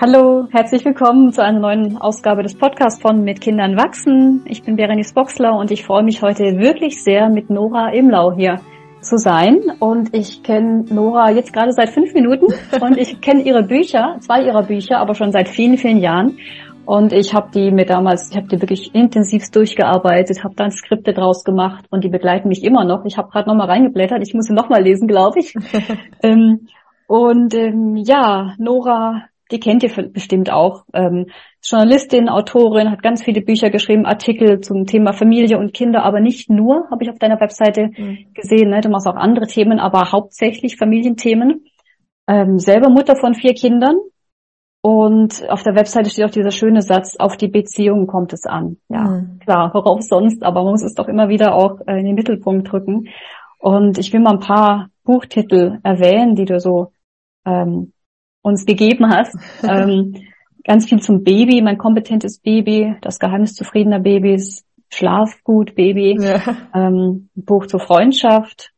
Hallo, herzlich willkommen zu einer neuen Ausgabe des Podcasts von Mit Kindern wachsen. Ich bin Berenice Boxler und ich freue mich heute wirklich sehr, mit Nora Imlau hier zu sein. Und ich kenne Nora jetzt gerade seit fünf Minuten und ich kenne ihre Bücher, zwei ihrer Bücher, aber schon seit vielen, vielen Jahren. Und ich habe die mir damals, ich habe die wirklich intensiv durchgearbeitet, habe dann Skripte draus gemacht und die begleiten mich immer noch. Ich habe gerade noch mal reingeblättert, ich muss sie noch mal lesen, glaube ich. ähm, und ähm, ja, Nora die kennt ihr bestimmt auch. Ähm, Journalistin, Autorin, hat ganz viele Bücher geschrieben, Artikel zum Thema Familie und Kinder, aber nicht nur, habe ich auf deiner Webseite mhm. gesehen. Ne? Du machst auch andere Themen, aber hauptsächlich Familienthemen. Ähm, selber Mutter von vier Kindern. Und auf der Webseite steht auch dieser schöne Satz, auf die Beziehung kommt es an. Ja, mhm. klar, worauf sonst, aber man muss es doch immer wieder auch äh, in den Mittelpunkt drücken. Und ich will mal ein paar Buchtitel erwähnen, die du so ähm, uns gegeben hast. ähm, ganz viel zum Baby, mein kompetentes Baby, das Geheimnis zufriedener Babys, Schlafgut Baby, ja. ähm, Buch zur Freundschaft,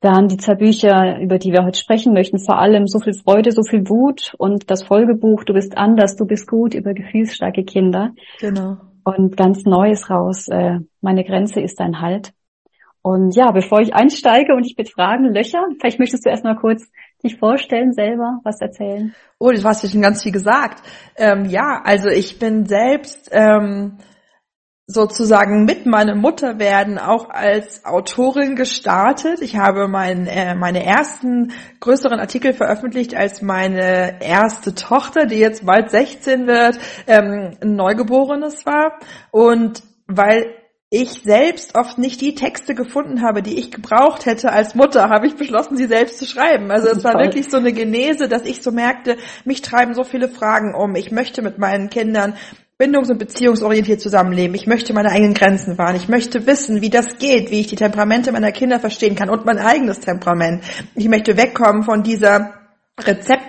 dann die zwei Bücher, über die wir heute sprechen möchten, vor allem so viel Freude, so viel Wut und das Folgebuch Du bist anders, du bist gut über gefühlsstarke Kinder. Genau. Und ganz Neues raus, äh, meine Grenze ist ein Halt. Und ja, bevor ich einsteige und ich mit Fragen löcher, vielleicht möchtest du erstmal kurz dich vorstellen selber, was erzählen? Oh, das hast du schon ganz viel gesagt. Ähm, ja, also ich bin selbst ähm, sozusagen mit meinem Mutterwerden auch als Autorin gestartet. Ich habe mein, äh, meine ersten größeren Artikel veröffentlicht, als meine erste Tochter, die jetzt bald 16 wird, ähm, ein Neugeborenes war. Und weil ich selbst oft nicht die Texte gefunden habe, die ich gebraucht hätte als Mutter, habe ich beschlossen, sie selbst zu schreiben. Also es war wirklich so eine Genese, dass ich so merkte, mich treiben so viele Fragen um. Ich möchte mit meinen Kindern bindungs- und beziehungsorientiert zusammenleben. Ich möchte meine eigenen Grenzen wahren. Ich möchte wissen, wie das geht, wie ich die Temperamente meiner Kinder verstehen kann und mein eigenes Temperament. Ich möchte wegkommen von dieser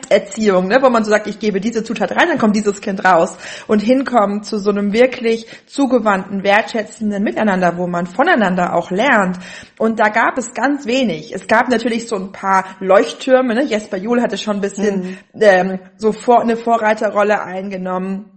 Rezepterziehung, ne, wo man so sagt, ich gebe diese Zutat rein, dann kommt dieses Kind raus und hinkommen zu so einem wirklich zugewandten, wertschätzenden Miteinander, wo man voneinander auch lernt. Und da gab es ganz wenig. Es gab natürlich so ein paar Leuchttürme. Ne? Jesper Juhl hatte schon ein bisschen mhm. ähm, so vor, eine Vorreiterrolle eingenommen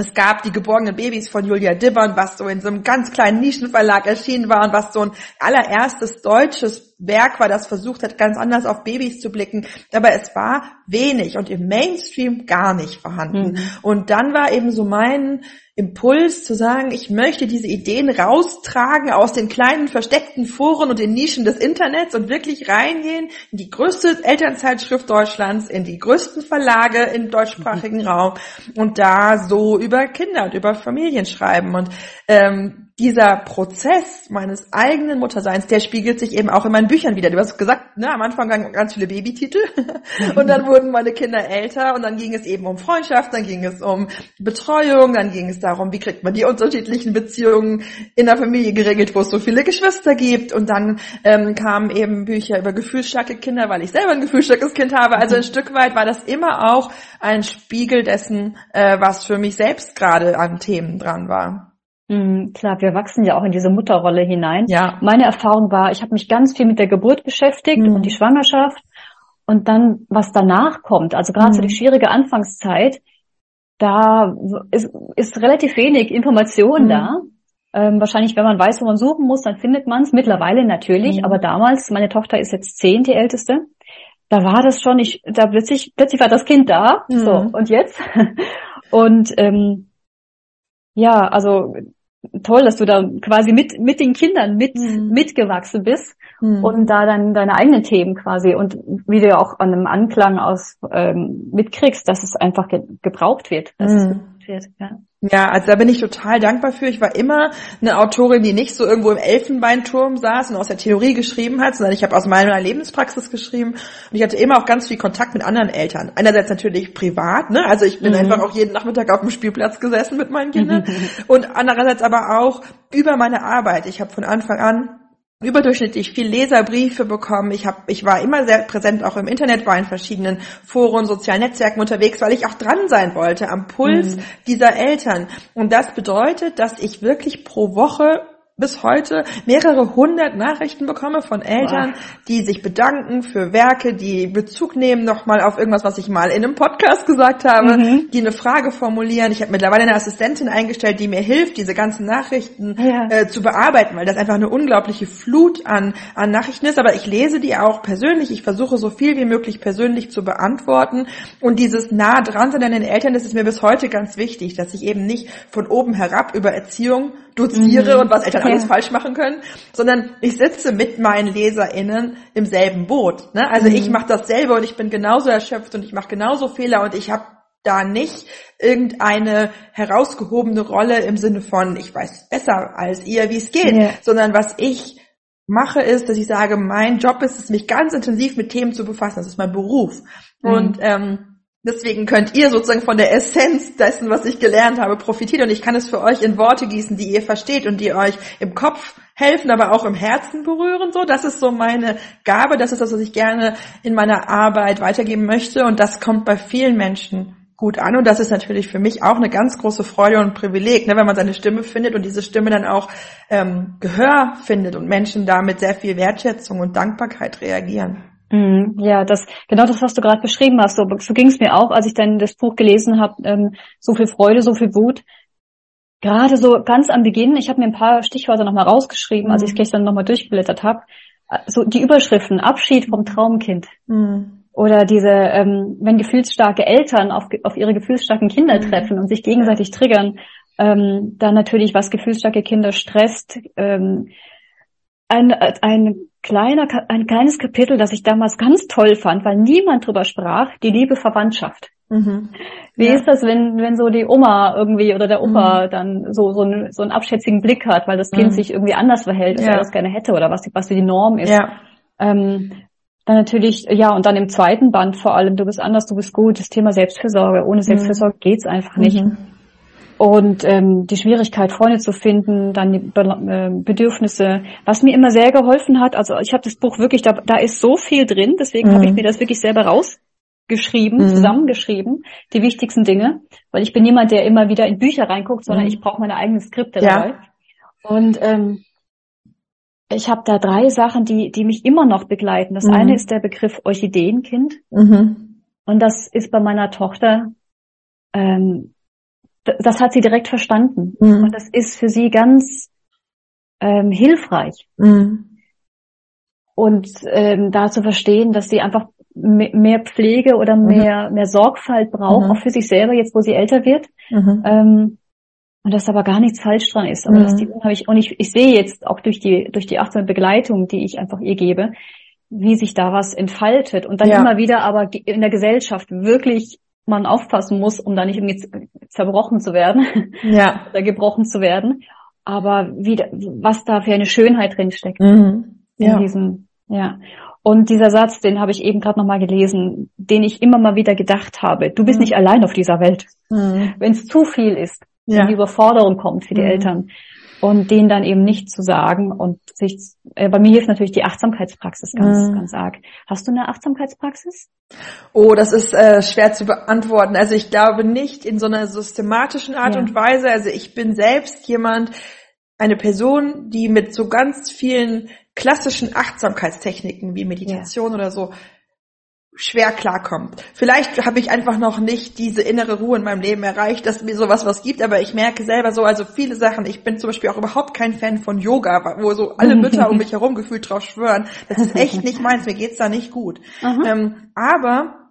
es gab die geborgenen Babys von Julia Dibbern, was so in so einem ganz kleinen Nischenverlag erschienen war und was so ein allererstes deutsches Werk war, das versucht hat, ganz anders auf Babys zu blicken. Aber es war wenig und im Mainstream gar nicht vorhanden. Mhm. Und dann war eben so mein Impuls zu sagen, ich möchte diese Ideen raustragen aus den kleinen versteckten Foren und den Nischen des Internets und wirklich reingehen in die größte Elternzeitschrift Deutschlands, in die größten Verlage im deutschsprachigen Raum und da so über Kinder und über Familien schreiben. Und ähm, dieser Prozess meines eigenen Mutterseins, der spiegelt sich eben auch in meinen Büchern wieder. Du hast gesagt, ne, am Anfang ganz viele Babytitel und dann wurden meine Kinder älter und dann ging es eben um Freundschaft, dann ging es um Betreuung, dann ging es darum, wie kriegt man die unterschiedlichen Beziehungen in der Familie geregelt, wo es so viele Geschwister gibt und dann ähm, kamen eben Bücher über gefühlsstarke Kinder, weil ich selber ein gefühlsstarkes Kind habe. Also ein Stück weit war das immer auch ein Spiegel dessen, äh, was für mich selbst gerade an Themen dran war. Mhm, klar, wir wachsen ja auch in diese Mutterrolle hinein. Ja. Meine Erfahrung war, ich habe mich ganz viel mit der Geburt beschäftigt mhm. und die Schwangerschaft und dann, was danach kommt, also gerade mhm. so die schwierige Anfangszeit, da ist, ist relativ wenig Information mhm. da. Ähm, wahrscheinlich, wenn man weiß, wo man suchen muss, dann findet man es. Mittlerweile natürlich, mhm. aber damals, meine Tochter ist jetzt zehn, die älteste, da war das schon, ich, da plötzlich, plötzlich war das Kind da. So, und jetzt? und ähm, ja, also toll, dass du da quasi mit, mit den Kindern mit, mhm. mitgewachsen bist mhm. und da dann deine eigenen Themen quasi und wie du ja auch an einem Anklang aus ähm, mitkriegst, dass es einfach ge gebraucht wird, dass mhm. es gebraucht wird, ja. Ja, also da bin ich total dankbar für. Ich war immer eine Autorin, die nicht so irgendwo im Elfenbeinturm saß und aus der Theorie geschrieben hat, sondern ich habe aus meiner Lebenspraxis geschrieben und ich hatte immer auch ganz viel Kontakt mit anderen Eltern. Einerseits natürlich privat, ne? Also ich bin mhm. einfach auch jeden Nachmittag auf dem Spielplatz gesessen mit meinen Kindern und andererseits aber auch über meine Arbeit. Ich habe von Anfang an überdurchschnittlich viel Leserbriefe bekommen. Ich hab, ich war immer sehr präsent auch im Internet, war in verschiedenen Foren, sozialen Netzwerken unterwegs, weil ich auch dran sein wollte am Puls mhm. dieser Eltern. Und das bedeutet, dass ich wirklich pro Woche bis heute mehrere hundert Nachrichten bekomme von Eltern, wow. die sich bedanken für Werke, die Bezug nehmen nochmal auf irgendwas, was ich mal in einem Podcast gesagt habe, mhm. die eine Frage formulieren. Ich habe mittlerweile eine Assistentin eingestellt, die mir hilft, diese ganzen Nachrichten ja. äh, zu bearbeiten, weil das einfach eine unglaubliche Flut an, an Nachrichten ist. Aber ich lese die auch persönlich. Ich versuche so viel wie möglich persönlich zu beantworten. Und dieses nah dran sein an den Eltern, das ist mir bis heute ganz wichtig, dass ich eben nicht von oben herab über Erziehung doziere mhm. und was Eltern alles falsch machen können, sondern ich sitze mit meinen LeserInnen im selben Boot. Ne? Also mhm. ich mache dasselbe und ich bin genauso erschöpft und ich mache genauso Fehler und ich habe da nicht irgendeine herausgehobene Rolle im Sinne von, ich weiß besser als ihr, wie es geht, ja. sondern was ich mache, ist, dass ich sage, mein Job ist es, mich ganz intensiv mit Themen zu befassen. Das ist mein Beruf. Mhm. Und ähm, Deswegen könnt ihr sozusagen von der Essenz dessen, was ich gelernt habe, profitieren. Und ich kann es für euch in Worte gießen, die ihr versteht und die euch im Kopf helfen, aber auch im Herzen berühren. So, das ist so meine Gabe. Das ist das, was ich gerne in meiner Arbeit weitergeben möchte. Und das kommt bei vielen Menschen gut an. Und das ist natürlich für mich auch eine ganz große Freude und Privileg, ne, wenn man seine Stimme findet und diese Stimme dann auch ähm, Gehör findet und Menschen damit sehr viel Wertschätzung und Dankbarkeit reagieren. Mhm, ja, das genau das, was du gerade beschrieben hast. So, so ging es mir auch, als ich dann das Buch gelesen habe. Ähm, so viel Freude, so viel Wut. Gerade so ganz am Beginn, ich habe mir ein paar Stichworte nochmal rausgeschrieben, mhm. als ich es gestern nochmal durchgeblättert habe. So die Überschriften, Abschied vom Traumkind. Mhm. Oder diese, ähm, wenn gefühlsstarke Eltern auf, auf ihre gefühlsstarken Kinder mhm. treffen und sich gegenseitig triggern, ähm, dann natürlich, was gefühlsstarke Kinder stresst. Ähm, ein, ein kleiner, ein kleines Kapitel, das ich damals ganz toll fand, weil niemand drüber sprach, die liebe Verwandtschaft. Mhm. Wie ja. ist das, wenn, wenn so die Oma irgendwie oder der Opa mhm. dann so, so, einen, so einen abschätzigen Blick hat, weil das Kind mhm. sich irgendwie anders verhält, als ja. er das gerne hätte oder was, was die Norm ist. Ja. Ähm, dann natürlich, ja, und dann im zweiten Band vor allem, du bist anders, du bist gut, das Thema Selbstfürsorge. Ohne mhm. Selbstfürsorge geht's einfach nicht. Mhm. Und ähm, die Schwierigkeit, Freunde zu finden, dann die Be äh, Bedürfnisse, was mir immer sehr geholfen hat, also ich habe das Buch wirklich, da, da ist so viel drin, deswegen mhm. habe ich mir das wirklich selber rausgeschrieben, mhm. zusammengeschrieben, die wichtigsten Dinge, weil ich bin niemand, der immer wieder in Bücher reinguckt, sondern mhm. ich brauche meine eigenen Skripte ja. dabei. Und ähm, ich habe da drei Sachen, die, die mich immer noch begleiten. Das mhm. eine ist der Begriff Orchideenkind. Mhm. Und das ist bei meiner Tochter ähm, das hat sie direkt verstanden. Mhm. Und das ist für sie ganz ähm, hilfreich. Mhm. Und ähm, da zu verstehen, dass sie einfach mehr Pflege oder mhm. mehr, mhm. mehr Sorgfalt braucht, mhm. auch für sich selber, jetzt wo sie älter wird. Mhm. Ähm, und dass aber gar nichts falsch dran ist. Aber dass die unheimlich, und ich, ich sehe jetzt auch durch die, durch die achtsame Begleitung, die ich einfach ihr gebe, wie sich da was entfaltet und dann ja. immer wieder aber in der Gesellschaft wirklich man aufpassen muss, um da nicht irgendwie zerbrochen zu werden ja. oder gebrochen zu werden. Aber wie, was da für eine Schönheit drinsteckt mhm. ja. in diesem, ja. Und dieser Satz, den habe ich eben gerade nochmal gelesen, den ich immer mal wieder gedacht habe. Du bist mhm. nicht allein auf dieser Welt. Mhm. Wenn es zu viel ist, ja. wenn die Überforderung kommt für die mhm. Eltern, und denen dann eben nicht zu sagen und sich, äh, bei mir hilft natürlich die Achtsamkeitspraxis ganz, mhm. ganz arg. Hast du eine Achtsamkeitspraxis? Oh, das ist äh, schwer zu beantworten. Also ich glaube nicht in so einer systematischen Art ja. und Weise. Also ich bin selbst jemand, eine Person, die mit so ganz vielen klassischen Achtsamkeitstechniken wie Meditation ja. oder so schwer klarkommt. Vielleicht habe ich einfach noch nicht diese innere Ruhe in meinem Leben erreicht, dass mir sowas was gibt, aber ich merke selber so, also viele Sachen, ich bin zum Beispiel auch überhaupt kein Fan von Yoga, wo so alle Mütter um mich herum gefühlt drauf schwören. Das ist echt nicht meins, mir geht's da nicht gut. Ähm, aber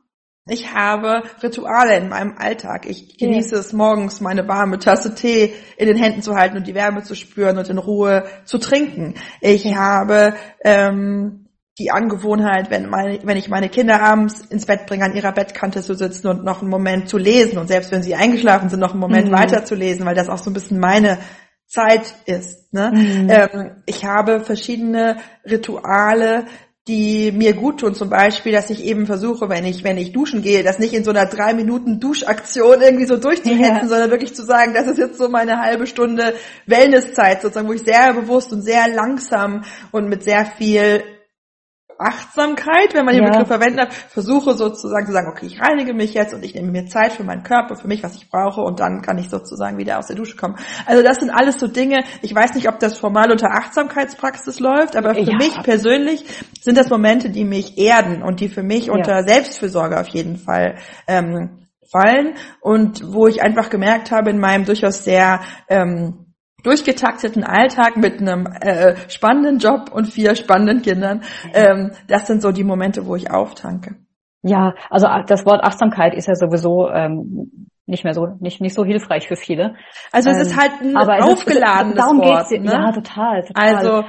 ich habe Rituale in meinem Alltag. Ich genieße ja. es morgens, meine warme Tasse Tee in den Händen zu halten und die Wärme zu spüren und in Ruhe zu trinken. Ich habe ähm, die Angewohnheit, wenn, meine, wenn ich meine Kinder abends ins Bett bringe, an ihrer Bettkante zu sitzen und noch einen Moment zu lesen und selbst wenn sie eingeschlafen sind, noch einen Moment mhm. weiter zu lesen, weil das auch so ein bisschen meine Zeit ist. Ne? Mhm. Ähm, ich habe verschiedene Rituale, die mir gut tun, zum Beispiel, dass ich eben versuche, wenn ich, wenn ich duschen gehe, das nicht in so einer drei Minuten Duschaktion irgendwie so durchzuhetzen, ja. sondern wirklich zu sagen, das ist jetzt so meine halbe Stunde Wellnesszeit sozusagen, wo ich sehr bewusst und sehr langsam und mit sehr viel Achtsamkeit, wenn man den ja. Begriff verwenden darf, versuche sozusagen zu sagen, okay, ich reinige mich jetzt und ich nehme mir Zeit für meinen Körper, für mich, was ich brauche und dann kann ich sozusagen wieder aus der Dusche kommen. Also das sind alles so Dinge, ich weiß nicht, ob das formal unter Achtsamkeitspraxis läuft, aber für ja. mich persönlich sind das Momente, die mich erden und die für mich ja. unter Selbstfürsorge auf jeden Fall ähm, fallen und wo ich einfach gemerkt habe in meinem durchaus sehr ähm, durchgetakteten Alltag mit einem äh, spannenden Job und vier spannenden Kindern. Ähm, das sind so die Momente, wo ich auftanke. Ja, also das Wort Achtsamkeit ist ja sowieso ähm, nicht mehr so nicht nicht so hilfreich für viele. Also es ähm, ist halt ein aufgeladenes ist, darum Wort. Geht's, ne? Ja, total, total. Also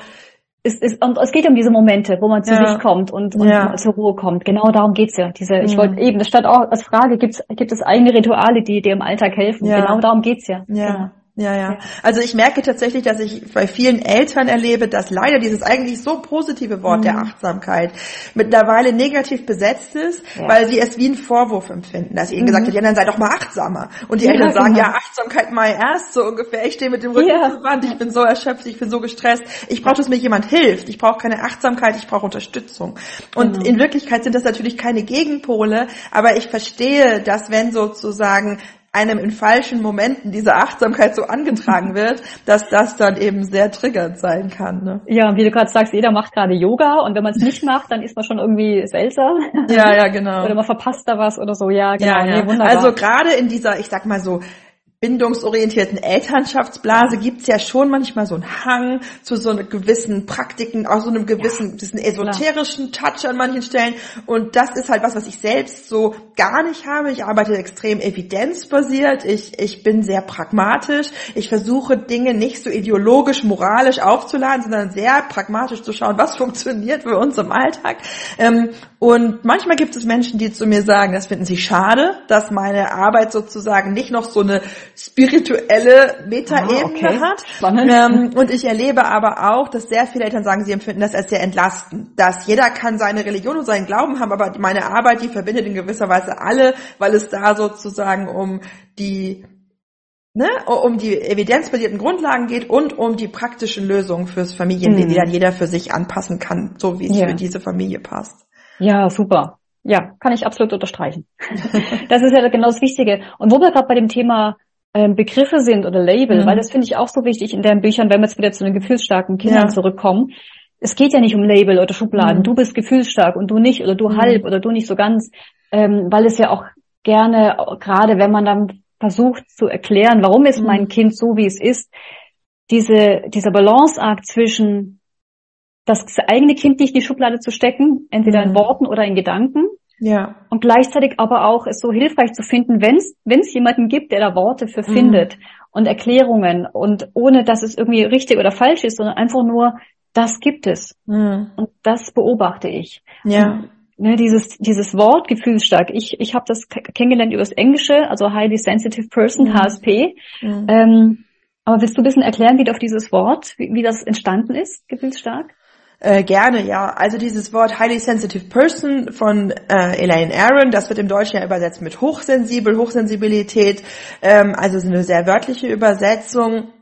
es, es, und es geht um diese Momente, wo man zu ja. sich kommt und, und ja. zur Ruhe kommt. Genau darum geht's ja. Diese, mhm. ich wollte eben, das stand auch als Frage, gibt's, gibt es eigene Rituale, die dir im Alltag helfen? Genau darum geht's ja. Ja. Genau. Ja, ja. Also ich merke tatsächlich, dass ich bei vielen Eltern erlebe, dass leider dieses eigentlich so positive Wort mhm. der Achtsamkeit mittlerweile negativ besetzt ist, ja. weil sie es wie einen Vorwurf empfinden, dass ihnen mhm. gesagt wird, ja, dann sei doch mal achtsamer. Und die ja, Eltern sagen, genau. ja, Achtsamkeit mal erst so ungefähr. Ich stehe mit dem Rücken ja. zur Wand, ich bin so erschöpft, ich bin so gestresst. Ich brauche, dass mir jemand hilft. Ich brauche keine Achtsamkeit, ich brauche Unterstützung. Und genau. in Wirklichkeit sind das natürlich keine Gegenpole, aber ich verstehe, dass wenn sozusagen einem in falschen Momenten diese Achtsamkeit so angetragen wird, dass das dann eben sehr triggernd sein kann. Ne? Ja, wie du gerade sagst, jeder macht gerade Yoga und wenn man es nicht macht, dann ist man schon irgendwie seltsam. Ja, ja, genau. Oder man verpasst da was oder so. Ja, genau. Ja, ja. Nee, also gerade in dieser, ich sag mal so, bindungsorientierten Elternschaftsblase gibt's ja schon manchmal so einen Hang zu so einem gewissen Praktiken, auch so einem gewissen, ja, diesen esoterischen klar. Touch an manchen Stellen. Und das ist halt was, was ich selbst so gar nicht habe. Ich arbeite extrem evidenzbasiert. Ich, ich bin sehr pragmatisch. Ich versuche Dinge nicht so ideologisch, moralisch aufzuladen, sondern sehr pragmatisch zu schauen, was funktioniert für uns im Alltag. Ähm, und manchmal gibt es Menschen, die zu mir sagen, das finden sie schade, dass meine Arbeit sozusagen nicht noch so eine spirituelle Metaebene ah, okay. hat. Ähm, und ich erlebe aber auch, dass sehr viele Eltern sagen, sie empfinden das als sehr entlastend. Dass jeder kann seine Religion und seinen Glauben haben, aber meine Arbeit, die verbindet in gewisser Weise alle, weil es da sozusagen um die ne, um die evidenzbasierten Grundlagen geht und um die praktischen Lösungen fürs Familienleben, mhm. die dann jeder für sich anpassen kann, so wie es ja. für diese Familie passt. Ja, super. Ja, kann ich absolut unterstreichen. das ist ja genau das Wichtige. Und wo wir gerade bei dem Thema Begriffe sind oder Label, mhm. weil das finde ich auch so wichtig in deinen Büchern, wenn wir jetzt wieder zu den gefühlsstarken Kindern ja. zurückkommen. Es geht ja nicht um Label oder Schubladen. Mhm. Du bist gefühlsstark und du nicht oder du mhm. halb oder du nicht so ganz, ähm, weil es ja auch gerne, gerade wenn man dann versucht zu erklären, warum ist mein mhm. Kind so, wie es ist, diese, dieser Balanceakt zwischen das eigene Kind nicht in die Schublade zu stecken, entweder in mhm. Worten oder in Gedanken, ja. Und gleichzeitig aber auch es so hilfreich zu finden, wenn es jemanden gibt, der da Worte für mhm. findet und Erklärungen und ohne, dass es irgendwie richtig oder falsch ist, sondern einfach nur, das gibt es. Mhm. Und das beobachte ich. Ja. Und, ne, dieses, dieses Wort gefühlsstark. Ich, ich habe das kennengelernt über das Englische, also Highly Sensitive Person, mhm. HSP. Mhm. Ähm, aber willst du ein bisschen erklären, wie du auf dieses Wort, wie, wie das entstanden ist, gefühlsstark? Äh, gerne, ja. Also dieses Wort Highly Sensitive Person von äh, Elaine Aaron, das wird im Deutschen ja übersetzt mit hochsensibel, Hochsensibilität, ähm, also eine sehr wörtliche Übersetzung.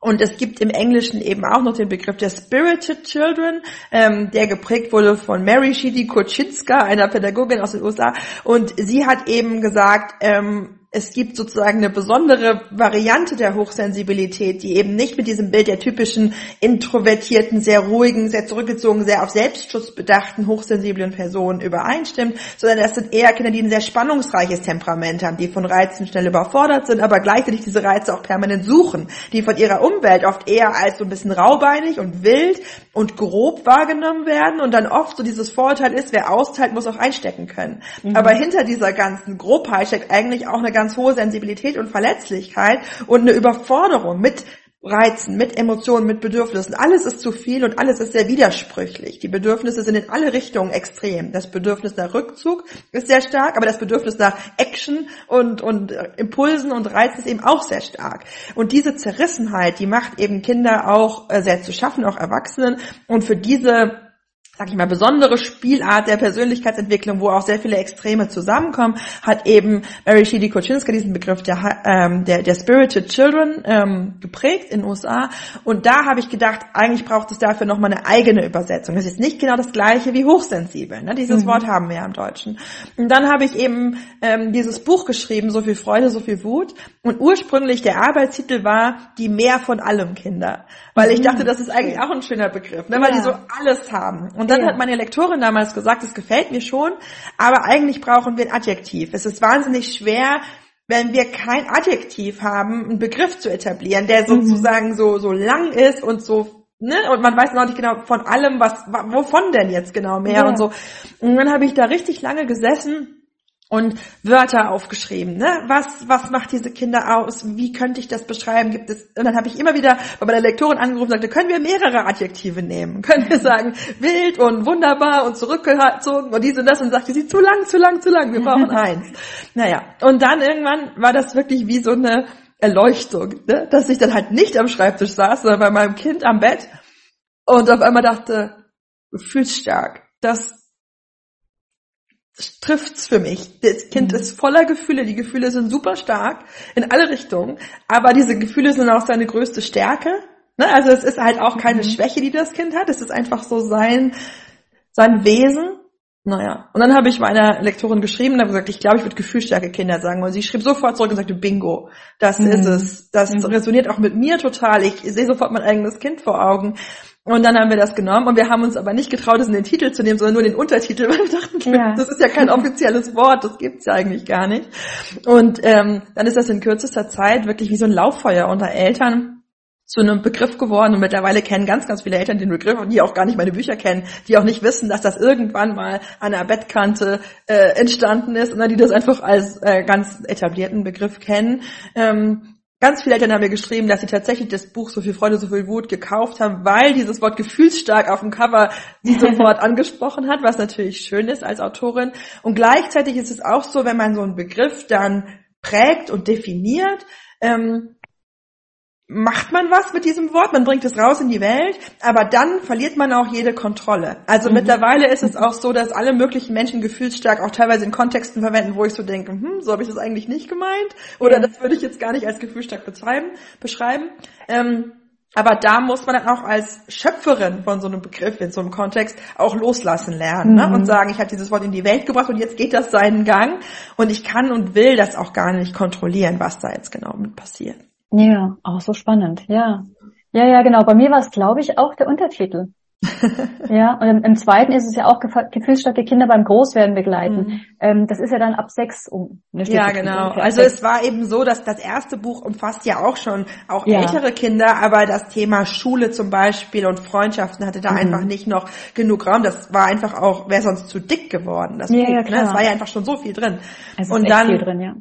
Und es gibt im Englischen eben auch noch den Begriff der Spirited Children, ähm, der geprägt wurde von Mary Shidi Koczynska, einer Pädagogin aus den USA. Und sie hat eben gesagt, ähm, es gibt sozusagen eine besondere Variante der Hochsensibilität, die eben nicht mit diesem Bild der typischen introvertierten, sehr ruhigen, sehr zurückgezogen, sehr auf Selbstschutz bedachten, hochsensiblen Personen übereinstimmt, sondern das sind eher Kinder, die ein sehr spannungsreiches Temperament haben, die von Reizen schnell überfordert sind, aber gleichzeitig diese Reize auch permanent suchen, die von ihrer Umwelt oft eher als so ein bisschen raubeinig und wild und grob wahrgenommen werden und dann oft so dieses Vorurteil ist, wer austeilt, muss auch einstecken können. Mhm. Aber hinter dieser ganzen Grobheit steckt eigentlich auch eine ganz hohe Sensibilität und Verletzlichkeit und eine Überforderung mit Reizen, mit Emotionen, mit Bedürfnissen. Alles ist zu viel und alles ist sehr widersprüchlich. Die Bedürfnisse sind in alle Richtungen extrem. Das Bedürfnis nach Rückzug ist sehr stark, aber das Bedürfnis nach Action und, und Impulsen und Reizen ist eben auch sehr stark. Und diese Zerrissenheit, die macht eben Kinder auch äh, sehr zu schaffen, auch Erwachsenen. Und für diese sag ich mal, besondere Spielart der Persönlichkeitsentwicklung, wo auch sehr viele Extreme zusammenkommen, hat eben Mary Shidi Koczynska diesen Begriff der, ähm, der, der Spirited Children ähm, geprägt in den USA. Und da habe ich gedacht, eigentlich braucht es dafür nochmal eine eigene Übersetzung. Das ist nicht genau das gleiche wie hochsensibel. Ne? Dieses mhm. Wort haben wir ja im Deutschen. Und dann habe ich eben ähm, dieses Buch geschrieben, So viel Freude, so viel Wut. Und ursprünglich der Arbeitstitel war Die Mehr von allem Kinder. Weil ich mhm. dachte, das ist eigentlich auch ein schöner Begriff, ne? weil ja. die so alles haben. Und dann ja. hat meine Lektorin damals gesagt, es gefällt mir schon, aber eigentlich brauchen wir ein Adjektiv. Es ist wahnsinnig schwer, wenn wir kein Adjektiv haben, einen Begriff zu etablieren, der mhm. sozusagen mhm. so, so lang ist und so, ne, und man weiß noch nicht genau von allem, was, wovon denn jetzt genau mehr ja. und so. Und dann habe ich da richtig lange gesessen und Wörter aufgeschrieben. Ne? Was, was macht diese Kinder aus? Wie könnte ich das beschreiben? Gibt es? Und dann habe ich immer wieder bei meiner Lektorin angerufen und sagte, können wir mehrere Adjektive nehmen? Können wir sagen wild und wunderbar und zurückgezogen und dies und das? Und sagte sie, zu lang, zu lang, zu lang, wir brauchen eins. Naja, und dann irgendwann war das wirklich wie so eine Erleuchtung, ne? dass ich dann halt nicht am Schreibtisch saß, sondern bei meinem Kind am Bett und auf einmal dachte, gefühlsstark. Das trifft's für mich. Das Kind mhm. ist voller Gefühle, die Gefühle sind super stark in alle Richtungen, aber diese Gefühle sind auch seine größte Stärke. Ne? Also es ist halt auch keine mhm. Schwäche, die das Kind hat, es ist einfach so sein, sein Wesen. Naja, und dann habe ich meiner Lektorin geschrieben und habe gesagt, ich glaube, ich würde gefühlstarke Kinder sagen. Und sie schrieb sofort zurück und sagte, bingo, das mhm. ist es. Das mhm. resoniert auch mit mir total. Ich sehe sofort mein eigenes Kind vor Augen. Und dann haben wir das genommen und wir haben uns aber nicht getraut, es in den Titel zu nehmen, sondern nur den Untertitel, weil wir dachten, ja. das ist ja kein offizielles Wort, das gibt's ja eigentlich gar nicht. Und ähm, dann ist das in kürzester Zeit wirklich wie so ein Lauffeuer unter Eltern zu einem Begriff geworden und mittlerweile kennen ganz, ganz viele Eltern den Begriff und die auch gar nicht meine Bücher kennen, die auch nicht wissen, dass das irgendwann mal an der Bettkante äh, entstanden ist, sondern die das einfach als äh, ganz etablierten Begriff kennen. Ähm, Ganz viele Eltern haben mir geschrieben, dass sie tatsächlich das Buch So viel Freude, so viel Wut gekauft haben, weil dieses Wort gefühlsstark auf dem Cover sie sofort angesprochen hat, was natürlich schön ist als Autorin. Und gleichzeitig ist es auch so, wenn man so einen Begriff dann prägt und definiert, ähm, macht man was mit diesem Wort, man bringt es raus in die Welt, aber dann verliert man auch jede Kontrolle. Also mhm. mittlerweile ist es auch so, dass alle möglichen Menschen gefühlsstark auch teilweise in Kontexten verwenden, wo ich so denke, hm, so habe ich das eigentlich nicht gemeint oder ja. das würde ich jetzt gar nicht als gefühlsstark beschreiben. beschreiben. Ähm, aber da muss man dann auch als Schöpferin von so einem Begriff in so einem Kontext auch loslassen lernen ne? mhm. und sagen, ich habe dieses Wort in die Welt gebracht und jetzt geht das seinen Gang und ich kann und will das auch gar nicht kontrollieren, was da jetzt genau mit passiert. Ja, auch so spannend, ja. Ja, ja, genau. Bei mir war es, glaube ich, auch der Untertitel. ja, und im, im, zweiten ist es ja auch gefühlsstarke Kinder beim Großwerden begleiten. Mhm. Ähm, das ist ja dann ab sechs um. Ja, genau. Also es war eben so, dass das erste Buch umfasst ja auch schon auch ja. ältere Kinder, aber das Thema Schule zum Beispiel und Freundschaften hatte da mhm. einfach nicht noch genug Raum. Das war einfach auch, wäre sonst zu dick geworden. Das ja, Buch, ja, klar. Ne? Es war ja einfach schon so viel drin. Es ist und dann, viel drin, ja.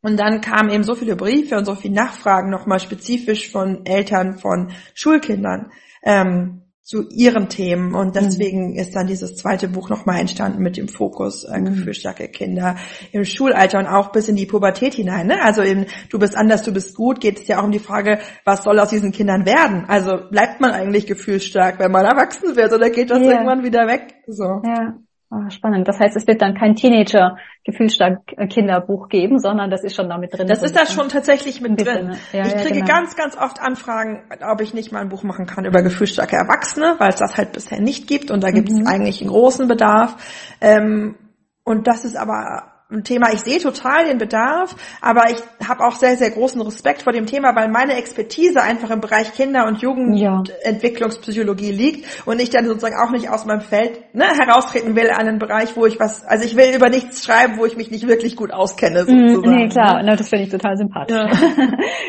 Und dann kamen eben so viele Briefe und so viele Nachfragen nochmal spezifisch von Eltern von Schulkindern ähm, zu ihren Themen. Und mhm. deswegen mhm. ist dann dieses zweite Buch nochmal entstanden mit dem Fokus äh, mhm. gefühlsstarke Kinder im Schulalter und auch bis in die Pubertät hinein. Ne? Also in Du bist anders, du bist gut geht es ja auch um die Frage, was soll aus diesen Kindern werden? Also bleibt man eigentlich gefühlsstark, wenn man erwachsen wird oder geht das yeah. irgendwann wieder weg? So. Ja. Oh, spannend. Das heißt, es wird dann kein Teenager gefühlsstark Kinderbuch geben, sondern das ist schon damit drin. Das ist da schon tatsächlich mit drin. Ja, ich kriege ja, genau. ganz, ganz oft Anfragen, ob ich nicht mal ein Buch machen kann über gefühlsstarke Erwachsene, weil es das halt bisher nicht gibt und da gibt es mhm. eigentlich einen großen Bedarf. Ähm, und das ist aber ein Thema, ich sehe total den Bedarf, aber ich habe auch sehr, sehr großen Respekt vor dem Thema, weil meine Expertise einfach im Bereich Kinder- und Jugendentwicklungspsychologie ja. liegt und ich dann sozusagen auch nicht aus meinem Feld ne, heraustreten will an einen Bereich, wo ich was, also ich will über nichts schreiben, wo ich mich nicht wirklich gut auskenne. Mhm, sozusagen. Nee, klar, ne, das finde ich total sympathisch. Ja.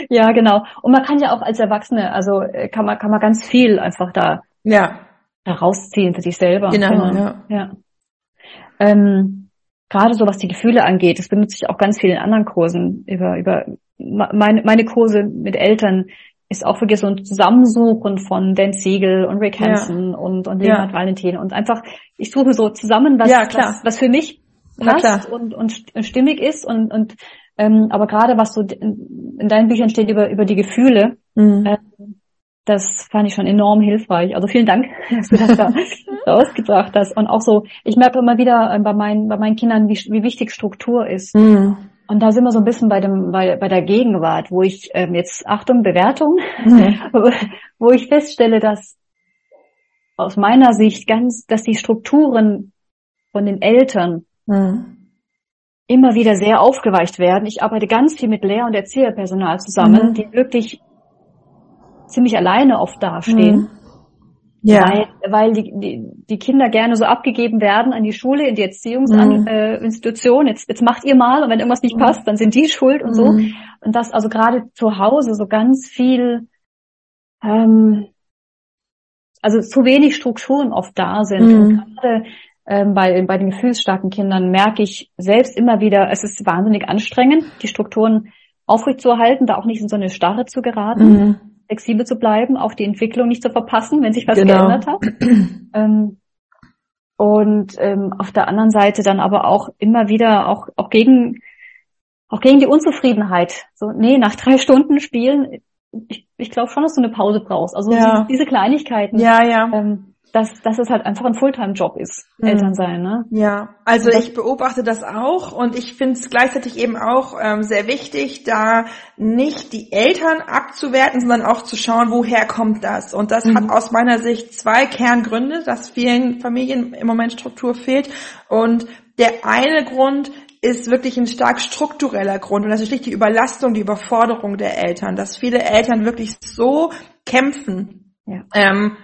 ja, genau. Und man kann ja auch als Erwachsene, also äh, kann man, kann man ganz viel einfach da, ja. da rausziehen für sich selber. Genau, genau. ja. ja. Ähm, gerade so was die Gefühle angeht, das benutze ich auch ganz viel in anderen Kursen über, über meine, meine Kurse mit Eltern ist auch wirklich so ein Zusammensuchen von Dan Siegel und Rick Hansen ja. und, und Leonard ja. Valentin und einfach, ich suche so zusammen, was, ja, was, was für mich passt und, und stimmig ist und, und ähm, aber gerade was so in, in deinen Büchern steht über, über die Gefühle, mhm. äh, das fand ich schon enorm hilfreich. Also vielen Dank, dass du das da rausgebracht hast. Und auch so, ich merke immer wieder äh, bei meinen, bei meinen Kindern, wie, wie wichtig Struktur ist. Mhm. Und da sind wir so ein bisschen bei dem, bei, bei der Gegenwart, wo ich ähm, jetzt Achtung, Bewertung, mhm. wo ich feststelle, dass aus meiner Sicht ganz, dass die Strukturen von den Eltern mhm. immer wieder sehr aufgeweicht werden. Ich arbeite ganz viel mit Lehr- und Erzieherpersonal zusammen, mhm. die wirklich ziemlich alleine oft dastehen. Mhm. Ja. Weil, weil die, die, die Kinder gerne so abgegeben werden an die Schule, in die Erziehungsinstitution. Mhm. Äh, jetzt, jetzt macht ihr mal und wenn irgendwas nicht mhm. passt, dann sind die schuld und so. Mhm. Und das also gerade zu Hause so ganz viel, ähm, also zu wenig Strukturen oft da sind. Mhm. Und gerade ähm, bei, bei den gefühlsstarken Kindern merke ich selbst immer wieder, es ist wahnsinnig anstrengend, die Strukturen aufrechtzuerhalten, da auch nicht in so eine Starre zu geraten. Flexibel zu bleiben, auch die Entwicklung nicht zu verpassen, wenn sich was genau. geändert hat. ähm, und ähm, auf der anderen Seite dann aber auch immer wieder auch, auch gegen auch gegen die Unzufriedenheit. So, nee, nach drei Stunden Spielen, ich, ich glaube schon, dass du eine Pause brauchst. Also ja. diese, diese Kleinigkeiten. Ja, ja. Ähm, dass, dass es halt einfach ein Fulltime-Job ist, mhm. Eltern sein. Ne? Ja, also ich beobachte das auch und ich finde es gleichzeitig eben auch ähm, sehr wichtig, da nicht die Eltern abzuwerten, sondern auch zu schauen, woher kommt das. Und das mhm. hat aus meiner Sicht zwei Kerngründe, dass vielen Familien im Moment Struktur fehlt. Und der eine Grund ist wirklich ein stark struktureller Grund und das ist schlicht die Überlastung, die Überforderung der Eltern, dass viele Eltern wirklich so kämpfen. Ja. Ähm,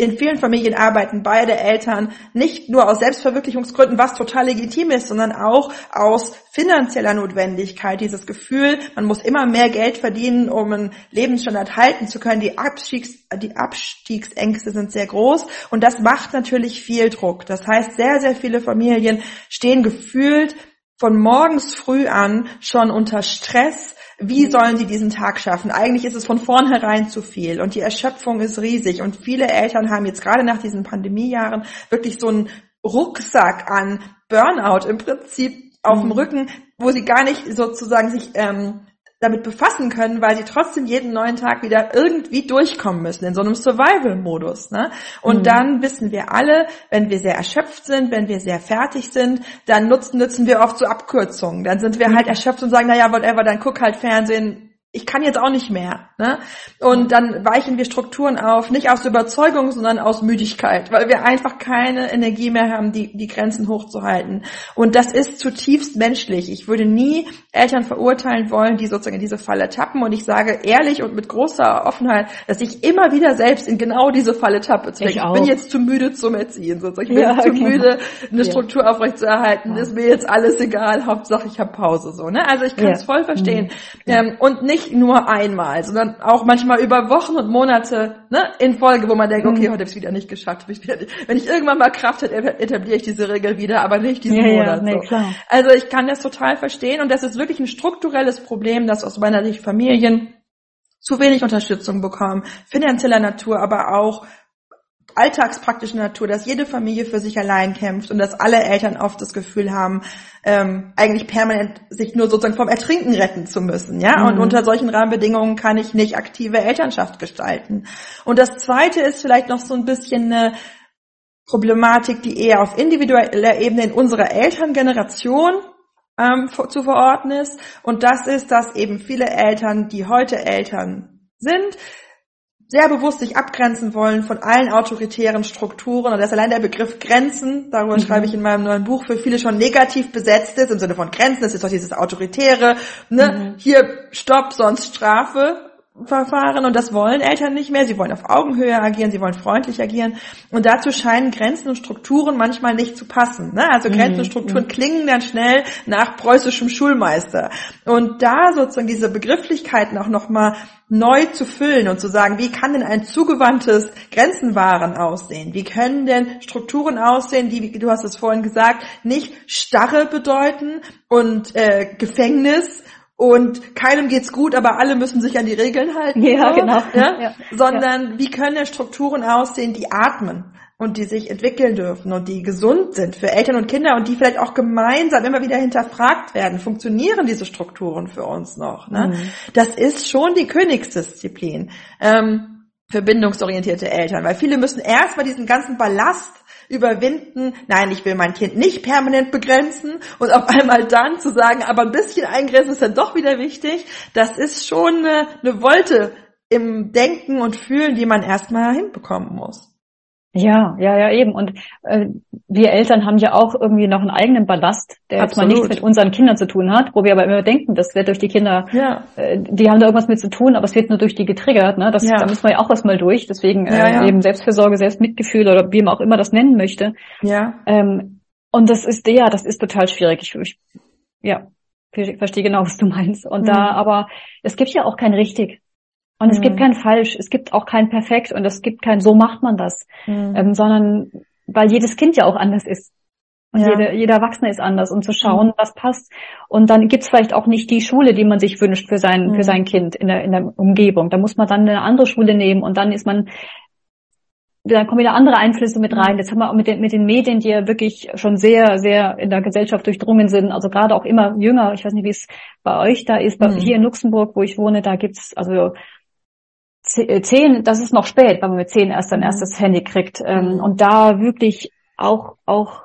in vielen Familien arbeiten beide Eltern nicht nur aus Selbstverwirklichungsgründen, was total legitim ist, sondern auch aus finanzieller Notwendigkeit. Dieses Gefühl, man muss immer mehr Geld verdienen, um einen Lebensstandard halten zu können. Die, Abstiegs, die Abstiegsängste sind sehr groß und das macht natürlich viel Druck. Das heißt, sehr, sehr viele Familien stehen gefühlt von morgens früh an schon unter Stress, wie sollen sie diesen Tag schaffen? Eigentlich ist es von vornherein zu viel und die Erschöpfung ist riesig und viele Eltern haben jetzt gerade nach diesen Pandemiejahren wirklich so einen Rucksack an Burnout im Prinzip auf dem mhm. Rücken, wo sie gar nicht sozusagen sich ähm, damit befassen können, weil sie trotzdem jeden neuen Tag wieder irgendwie durchkommen müssen in so einem Survival-Modus. Ne? Und mhm. dann wissen wir alle, wenn wir sehr erschöpft sind, wenn wir sehr fertig sind, dann nutzen, nutzen wir oft so Abkürzungen. Dann sind wir halt mhm. halt erschöpft und sagen, naja, whatever, dann guck halt Fernsehen, ich kann jetzt auch nicht mehr. Ne? Und dann weichen wir Strukturen auf, nicht aus Überzeugung, sondern aus Müdigkeit, weil wir einfach keine Energie mehr haben, die, die Grenzen hochzuhalten. Und das ist zutiefst menschlich. Ich würde nie Eltern verurteilen wollen, die sozusagen in diese Falle tappen. Und ich sage ehrlich und mit großer Offenheit, dass ich immer wieder selbst in genau diese Falle tappe. Ich, ich bin jetzt zu müde zum Erziehen. Sozusagen. Ich bin ja, zu okay. müde, eine Struktur ja. aufrechtzuerhalten. Ja. Ist mir jetzt alles egal. Hauptsache ich habe Pause. So, ne? Also ich kann es voll verstehen. Mhm. Ähm, und nicht nicht nur einmal, sondern auch manchmal über Wochen und Monate ne, in Folge, wo man denkt, okay, mhm. heute habe ich es wieder nicht geschafft. Wenn ich irgendwann mal Kraft hätte, etabliere ich diese Regel wieder, aber nicht diesen ja, Monat. Ja, nee, so. Also ich kann das total verstehen und das ist wirklich ein strukturelles Problem, dass aus meiner Sicht Familien zu wenig Unterstützung bekommen, finanzieller Natur, aber auch alltagspraktische Natur, dass jede Familie für sich allein kämpft und dass alle Eltern oft das Gefühl haben, ähm, eigentlich permanent sich nur sozusagen vom Ertrinken retten zu müssen, ja. Mhm. Und unter solchen Rahmenbedingungen kann ich nicht aktive Elternschaft gestalten. Und das Zweite ist vielleicht noch so ein bisschen eine Problematik, die eher auf individueller Ebene in unserer Elterngeneration ähm, zu verorten ist. Und das ist, dass eben viele Eltern, die heute Eltern sind, sehr bewusst sich abgrenzen wollen von allen autoritären Strukturen. Und das allein der Begriff Grenzen, darüber mhm. schreibe ich in meinem neuen Buch, für viele schon negativ besetzt ist, im Sinne von Grenzen, das ist doch dieses Autoritäre, ne? Mhm. Hier Stopp, sonst Strafe. Verfahren und das wollen Eltern nicht mehr. Sie wollen auf Augenhöhe agieren, sie wollen freundlich agieren und dazu scheinen Grenzen und Strukturen manchmal nicht zu passen. Ne? Also Grenzen und mhm. Strukturen mhm. klingen dann schnell nach preußischem Schulmeister und da sozusagen diese Begrifflichkeiten auch nochmal neu zu füllen und zu sagen, wie kann denn ein zugewandtes Grenzenwahren aussehen? Wie können denn Strukturen aussehen, die, wie du hast es vorhin gesagt, nicht Starre bedeuten und äh, Gefängnis und keinem geht's gut, aber alle müssen sich an die Regeln halten. Ja, so, genau. Ja? Ja. Sondern ja. wie können Strukturen aussehen, die atmen und die sich entwickeln dürfen und die gesund sind für Eltern und Kinder und die vielleicht auch gemeinsam immer wieder hinterfragt werden. Funktionieren diese Strukturen für uns noch? Ne? Mhm. Das ist schon die Königsdisziplin. Ähm, für bindungsorientierte Eltern, weil viele müssen erst mal diesen ganzen Ballast überwinden, nein, ich will mein Kind nicht permanent begrenzen. Und auf einmal dann zu sagen, aber ein bisschen eingrenzen ist dann doch wieder wichtig, das ist schon eine, eine Wolte im Denken und Fühlen, die man erstmal hinbekommen muss. Ja, ja, ja, eben. Und äh, wir Eltern haben ja auch irgendwie noch einen eigenen Ballast, der jetzt mal nichts mit unseren Kindern zu tun hat, wo wir aber immer denken, das wird durch die Kinder, ja. äh, die haben da irgendwas mit zu tun, aber es wird nur durch die getriggert. Ne? Das, ja. Da müssen wir ja auch erstmal durch. Deswegen äh, ja, eben Selbstfürsorge, Selbstmitgefühl oder wie man auch immer das nennen möchte. Ja. Ähm, und das ist, ja, das ist total schwierig. Ich, ich ja, ich verstehe genau, was du meinst. Und mhm. da, aber es gibt ja auch kein richtig. Und mhm. es gibt mhm. kein falsch, es gibt auch kein perfekt und es gibt kein so macht man das, mhm. ähm, sondern weil jedes Kind ja auch anders ist. Und ja. jede, jeder Erwachsene ist anders, um zu schauen, mhm. was passt. Und dann gibt's vielleicht auch nicht die Schule, die man sich wünscht für sein, für mhm. sein Kind in der, in der Umgebung. Da muss man dann eine andere Schule nehmen und dann ist man, dann kommen wieder andere Einflüsse mit rein. Jetzt haben wir auch mit den, mit den Medien, die ja wirklich schon sehr, sehr in der Gesellschaft durchdrungen sind. Also gerade auch immer jünger. Ich weiß nicht, wie es bei euch da ist. Bei, mhm. Hier in Luxemburg, wo ich wohne, da gibt's also zehn, das ist noch spät, weil man mit zehn erst sein mhm. erstes Handy kriegt. Ähm, und da wirklich auch, auch,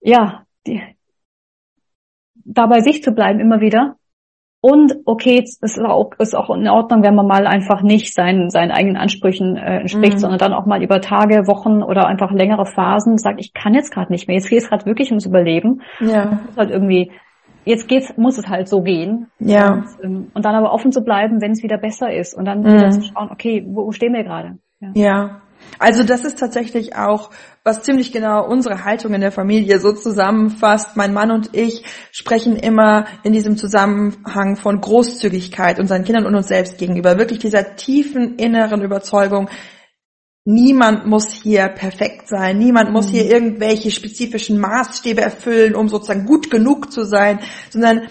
ja, die, da bei sich zu bleiben immer wieder. Und okay, es ist auch, ist auch in Ordnung, wenn man mal einfach nicht seinen, seinen eigenen Ansprüchen äh, entspricht, mhm. sondern dann auch mal über Tage, Wochen oder einfach längere Phasen sagt, ich kann jetzt gerade nicht mehr, jetzt geht es gerade wirklich ums Überleben. Ja. Das ist halt irgendwie jetzt geht's, muss es halt so gehen. Ja. Und, ähm, und dann aber offen zu bleiben, wenn es wieder besser ist und dann mhm. wieder zu schauen, okay, wo, wo stehen wir gerade? Ja. ja. Also das ist tatsächlich auch, was ziemlich genau unsere Haltung in der Familie so zusammenfasst. Mein Mann und ich sprechen immer in diesem Zusammenhang von Großzügigkeit unseren Kindern und uns selbst gegenüber. Wirklich dieser tiefen inneren Überzeugung, Niemand muss hier perfekt sein, niemand muss hier mhm. irgendwelche spezifischen Maßstäbe erfüllen, um sozusagen gut genug zu sein, sondern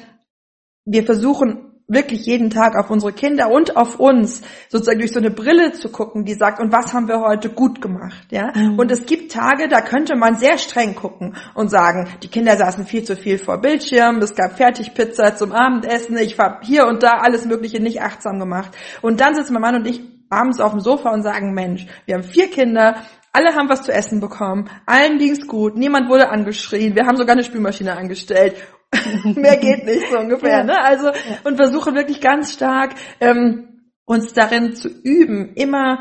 wir versuchen wirklich jeden Tag auf unsere Kinder und auf uns sozusagen durch so eine Brille zu gucken, die sagt, und was haben wir heute gut gemacht, ja? Mhm. Und es gibt Tage, da könnte man sehr streng gucken und sagen, die Kinder saßen viel zu viel vor Bildschirm, es gab Fertigpizza zum Abendessen, ich habe hier und da alles Mögliche nicht achtsam gemacht. Und dann sitzen mein Mann und ich abends auf dem Sofa und sagen, Mensch, wir haben vier Kinder, alle haben was zu essen bekommen, allen ging's gut, niemand wurde angeschrien, wir haben sogar eine Spülmaschine angestellt. Mehr geht nicht so ungefähr, ja. ne? Also und versuchen wirklich ganz stark ähm, uns darin zu üben, immer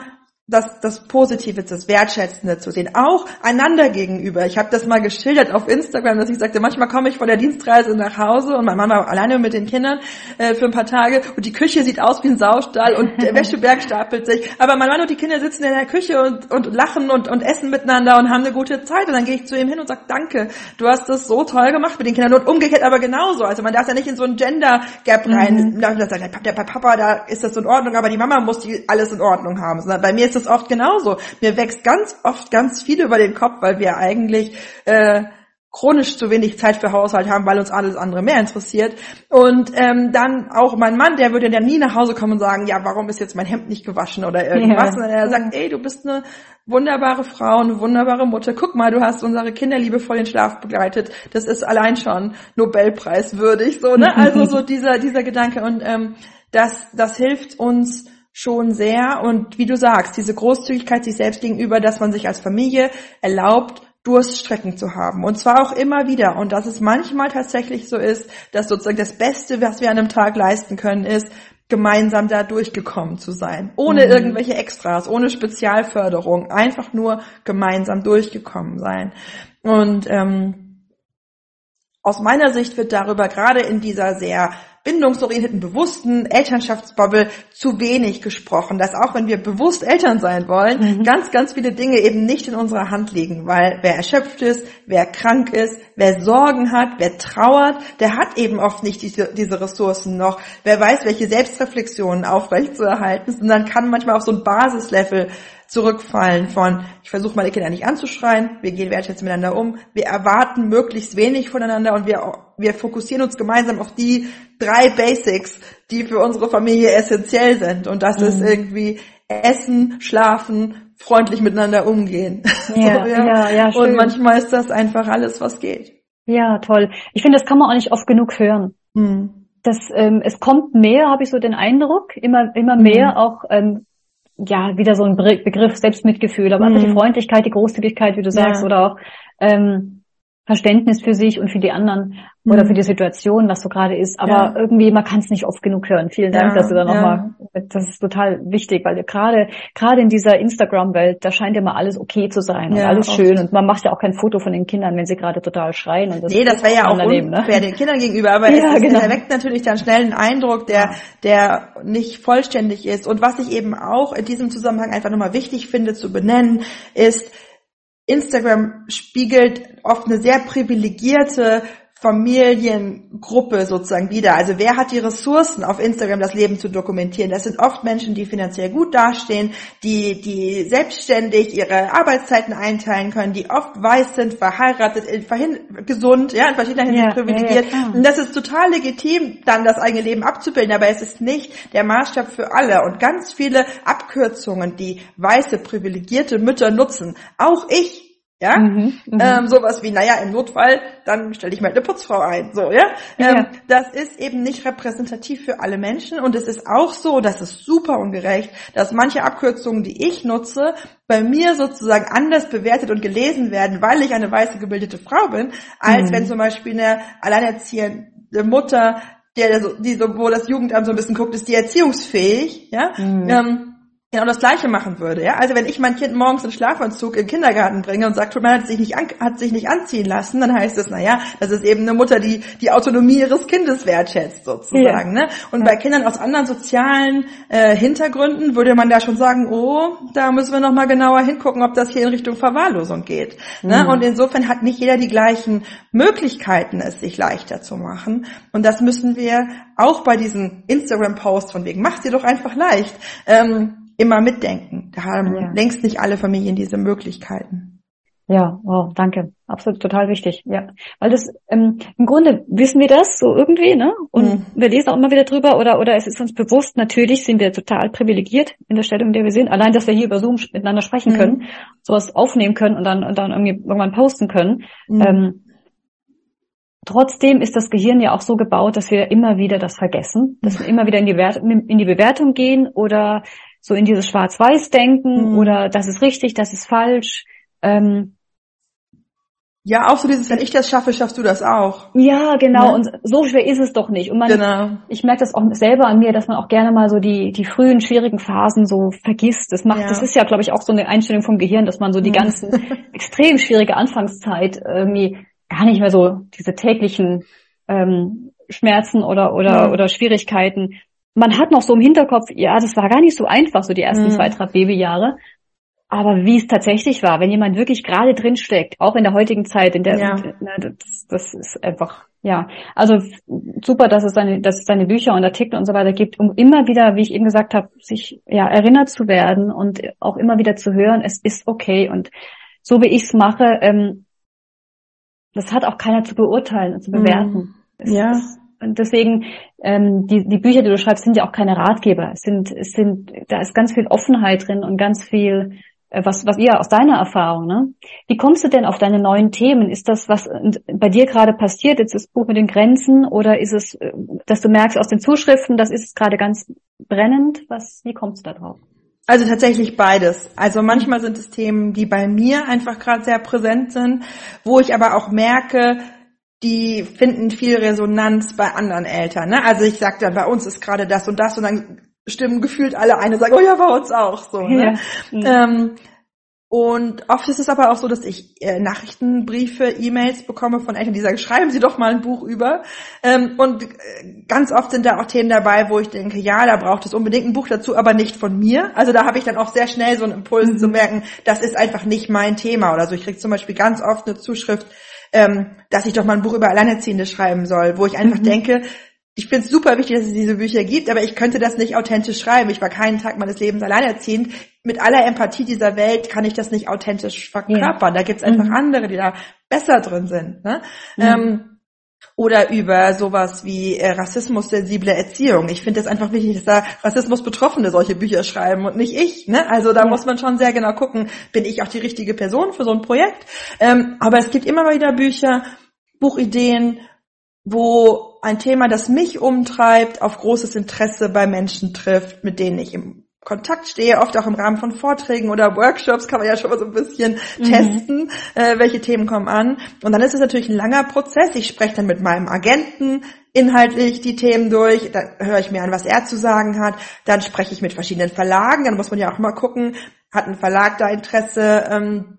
das, das Positive, das Wertschätzende zu sehen, auch einander gegenüber. Ich habe das mal geschildert auf Instagram, dass ich sagte, manchmal komme ich von der Dienstreise nach Hause und meine Mama alleine mit den Kindern äh, für ein paar Tage und die Küche sieht aus wie ein Saustall und der Wäscheberg stapelt sich. Aber mein Mann und die Kinder sitzen in der Küche und, und lachen und, und essen miteinander und haben eine gute Zeit. Und dann gehe ich zu ihm hin und sage, danke, du hast das so toll gemacht mit den Kindern und umgekehrt aber genauso. Also man darf ja nicht in so ein Gender Gap rein. Mhm. Der Papa, da ist das in Ordnung, aber die Mama muss die alles in Ordnung haben. Sondern bei mir ist es oft genauso. Mir wächst ganz oft ganz viel über den Kopf, weil wir eigentlich äh, chronisch zu wenig Zeit für Haushalt haben, weil uns alles andere mehr interessiert. Und ähm, dann auch mein Mann, der würde ja nie nach Hause kommen und sagen, ja, warum ist jetzt mein Hemd nicht gewaschen oder irgendwas. Ja. Und er sagt, ey, du bist eine wunderbare Frau, eine wunderbare Mutter. Guck mal, du hast unsere Kinder liebevoll in Schlaf begleitet. Das ist allein schon Nobelpreis würdig, so ne? Also so dieser dieser Gedanke und ähm, das das hilft uns schon sehr. Und wie du sagst, diese Großzügigkeit sich selbst gegenüber, dass man sich als Familie erlaubt, Durststrecken zu haben. Und zwar auch immer wieder. Und dass es manchmal tatsächlich so ist, dass sozusagen das Beste, was wir an einem Tag leisten können, ist, gemeinsam da durchgekommen zu sein. Ohne mhm. irgendwelche Extras, ohne Spezialförderung. Einfach nur gemeinsam durchgekommen sein. Und ähm, aus meiner Sicht wird darüber gerade in dieser sehr bindungsorientierten, bewussten Elternschaftsbubble zu wenig gesprochen, dass auch wenn wir bewusst Eltern sein wollen, mhm. ganz, ganz viele Dinge eben nicht in unserer Hand liegen, weil wer erschöpft ist, wer krank ist, wer Sorgen hat, wer trauert, der hat eben oft nicht diese, diese Ressourcen noch. Wer weiß, welche Selbstreflexionen aufrechtzuerhalten, sondern kann manchmal auf so ein Basislevel zurückfallen von, ich versuche meine Kinder nicht anzuschreien, wir gehen wertschätzend miteinander um, wir erwarten möglichst wenig voneinander und wir, wir fokussieren uns gemeinsam auf die drei Basics, die für unsere Familie essentiell sind. Und das mhm. ist irgendwie Essen, Schlafen, freundlich miteinander umgehen. Ja, so, ja. ja, ja schön. Und manchmal ist das einfach alles, was geht. Ja, toll. Ich finde, das kann man auch nicht oft genug hören. Mhm. Das, ähm, es kommt mehr, habe ich so den Eindruck, immer, immer mehr mhm. auch ähm, ja, wieder so ein Begriff, Selbstmitgefühl, aber mhm. einfach die Freundlichkeit, die Großzügigkeit, wie du sagst, ja. oder auch ähm, Verständnis für sich und für die anderen mhm. oder für die Situation, was so gerade ist. Aber ja. irgendwie, man kann es nicht oft genug hören. Vielen Dank, ja, dass du da nochmal, ja. das ist total wichtig, weil gerade, gerade in dieser Instagram-Welt, da scheint immer alles okay zu sein und alles schön und man macht ja auch kein Foto von den Kindern, wenn sie gerade total schreien. Und das nee, das wäre ja auch daneben, ne? den Kindern gegenüber, aber es, genau. erweckt natürlich dann schnell einen Eindruck, der, der nicht vollständig ist. Und was ich eben auch in diesem Zusammenhang einfach nochmal wichtig finde zu benennen, ist, Instagram spiegelt oft eine sehr privilegierte Familiengruppe sozusagen wieder. Also wer hat die Ressourcen, auf Instagram das Leben zu dokumentieren? Das sind oft Menschen, die finanziell gut dastehen, die, die selbstständig ihre Arbeitszeiten einteilen können, die oft weiß sind, verheiratet, gesund, ja, in verschiedener Hinsicht ja, privilegiert. Ja, Und das ist total legitim, dann das eigene Leben abzubilden, aber es ist nicht der Maßstab für alle. Und ganz viele Abkürzungen, die weiße, privilegierte Mütter nutzen, auch ich ja, mhm, mhm, ähm, sowas wie, naja, im Notfall, dann stelle ich mal eine Putzfrau ein, so, ja? Ähm, ja. Das ist eben nicht repräsentativ für alle Menschen und es ist auch so, das ist super ungerecht, dass manche Abkürzungen, die ich nutze, bei mir sozusagen anders bewertet und gelesen werden, weil ich eine weiße gebildete Frau bin, als mhm. wenn zum Beispiel eine alleinerziehende Mutter, der, die so, wo das Jugendamt so ein bisschen guckt, ist die erziehungsfähig, ja? Mhm. Ähm, genau das Gleiche machen würde. Ja? Also wenn ich mein Kind morgens in Schlafanzug im Kindergarten bringe und sagt, man hat sich nicht an, hat sich nicht anziehen lassen, dann heißt es, na ja, das ist eben eine Mutter, die die Autonomie ihres Kindes wertschätzt sozusagen. Ja. Ne? Und ja. bei Kindern aus anderen sozialen äh, Hintergründen würde man da schon sagen, oh, da müssen wir noch mal genauer hingucken, ob das hier in Richtung Verwahrlosung geht. Ne? Mhm. Ne? Und insofern hat nicht jeder die gleichen Möglichkeiten, es sich leichter zu machen. Und das müssen wir auch bei diesen Instagram-Posts von wegen, macht sie doch einfach leicht. Ähm, immer mitdenken. Da haben ja. längst nicht alle Familien diese Möglichkeiten. Ja, wow, danke. Absolut total wichtig. Ja, weil das ähm, im Grunde wissen wir das so irgendwie, ne? Und mhm. wir lesen auch immer wieder drüber oder oder es ist uns bewusst. Natürlich sind wir total privilegiert in der Stellung, in der wir sind. Allein, dass wir hier über Zoom miteinander sprechen mhm. können, sowas aufnehmen können und dann und dann irgendwie irgendwann posten können. Mhm. Ähm, Trotzdem ist das Gehirn ja auch so gebaut, dass wir immer wieder das vergessen, dass wir immer wieder in die, Wert in die Bewertung gehen oder so in dieses Schwarz-Weiß-Denken mhm. oder das ist richtig, das ist falsch. Ähm, ja, auch so dieses, wenn ich das schaffe, schaffst du das auch. Ja, genau. Ne? Und so schwer ist es doch nicht. Und man, genau. ich merke das auch selber an mir, dass man auch gerne mal so die, die frühen, schwierigen Phasen so vergisst. Das macht, ja. das ist ja, glaube ich, auch so eine Einstellung vom Gehirn, dass man so die mhm. ganzen extrem schwierige Anfangszeit irgendwie gar nicht mehr so diese täglichen ähm, Schmerzen oder, oder, mhm. oder Schwierigkeiten man hat noch so im Hinterkopf, ja, das war gar nicht so einfach, so die ersten mhm. zwei, drei Babyjahre. Aber wie es tatsächlich war, wenn jemand wirklich gerade drin steckt, auch in der heutigen Zeit, in der, ja. na, das, das ist einfach, ja. Also super, dass es deine, dass es deine Bücher und Artikel und so weiter gibt, um immer wieder, wie ich eben gesagt habe, sich ja erinnert zu werden und auch immer wieder zu hören, es ist okay. Und so wie ich es mache, ähm, das hat auch keiner zu beurteilen und zu bewerten. Mhm. Ja. Ist, und deswegen, ähm, die, die Bücher, die du schreibst, sind ja auch keine Ratgeber. Es sind, es sind, da ist ganz viel Offenheit drin und ganz viel, äh, was, was ihr aus deiner Erfahrung, ne? Wie kommst du denn auf deine neuen Themen? Ist das, was bei dir gerade passiert, jetzt das Buch mit den Grenzen, oder ist es, äh, dass du merkst aus den Zuschriften, das ist gerade ganz brennend? Was, wie kommst du da drauf? Also tatsächlich beides. Also manchmal sind es Themen, die bei mir einfach gerade sehr präsent sind, wo ich aber auch merke, die finden viel Resonanz bei anderen Eltern. Ne? Also ich sag dann, bei uns ist gerade das und das und dann stimmen gefühlt alle ein und sagen, oh ja, bei uns auch so. Ne? Ja. Mhm. Ähm, und oft ist es aber auch so, dass ich äh, Nachrichtenbriefe, E-Mails bekomme von Eltern, die sagen, schreiben Sie doch mal ein Buch über. Ähm, und äh, ganz oft sind da auch Themen dabei, wo ich denke, ja, da braucht es unbedingt ein Buch dazu, aber nicht von mir. Also da habe ich dann auch sehr schnell so einen Impuls mhm. zu merken, das ist einfach nicht mein Thema. Oder so. Ich kriege zum Beispiel ganz oft eine Zuschrift, ähm, dass ich doch mal ein Buch über Alleinerziehende schreiben soll, wo ich einfach mhm. denke, ich finde es super wichtig, dass es diese Bücher gibt, aber ich könnte das nicht authentisch schreiben. Ich war keinen Tag meines Lebens alleinerziehend. Mit aller Empathie dieser Welt kann ich das nicht authentisch verkörpern. Ja. Da gibt es einfach mhm. andere, die da besser drin sind. Ne? Mhm. Ähm, oder über sowas wie äh, rassismussensible Erziehung. Ich finde es einfach wichtig, dass da Rassismusbetroffene solche Bücher schreiben und nicht ich. Ne? Also da ja. muss man schon sehr genau gucken, bin ich auch die richtige Person für so ein Projekt. Ähm, aber es gibt immer mal wieder Bücher, Buchideen, wo ein Thema, das mich umtreibt, auf großes Interesse bei Menschen trifft, mit denen ich im Kontakt stehe, oft auch im Rahmen von Vorträgen oder Workshops kann man ja schon mal so ein bisschen mhm. testen, äh, welche Themen kommen an. Und dann ist es natürlich ein langer Prozess. Ich spreche dann mit meinem Agenten inhaltlich die Themen durch, dann höre ich mir an, was er zu sagen hat, dann spreche ich mit verschiedenen Verlagen, dann muss man ja auch mal gucken, hat ein Verlag da Interesse, ähm,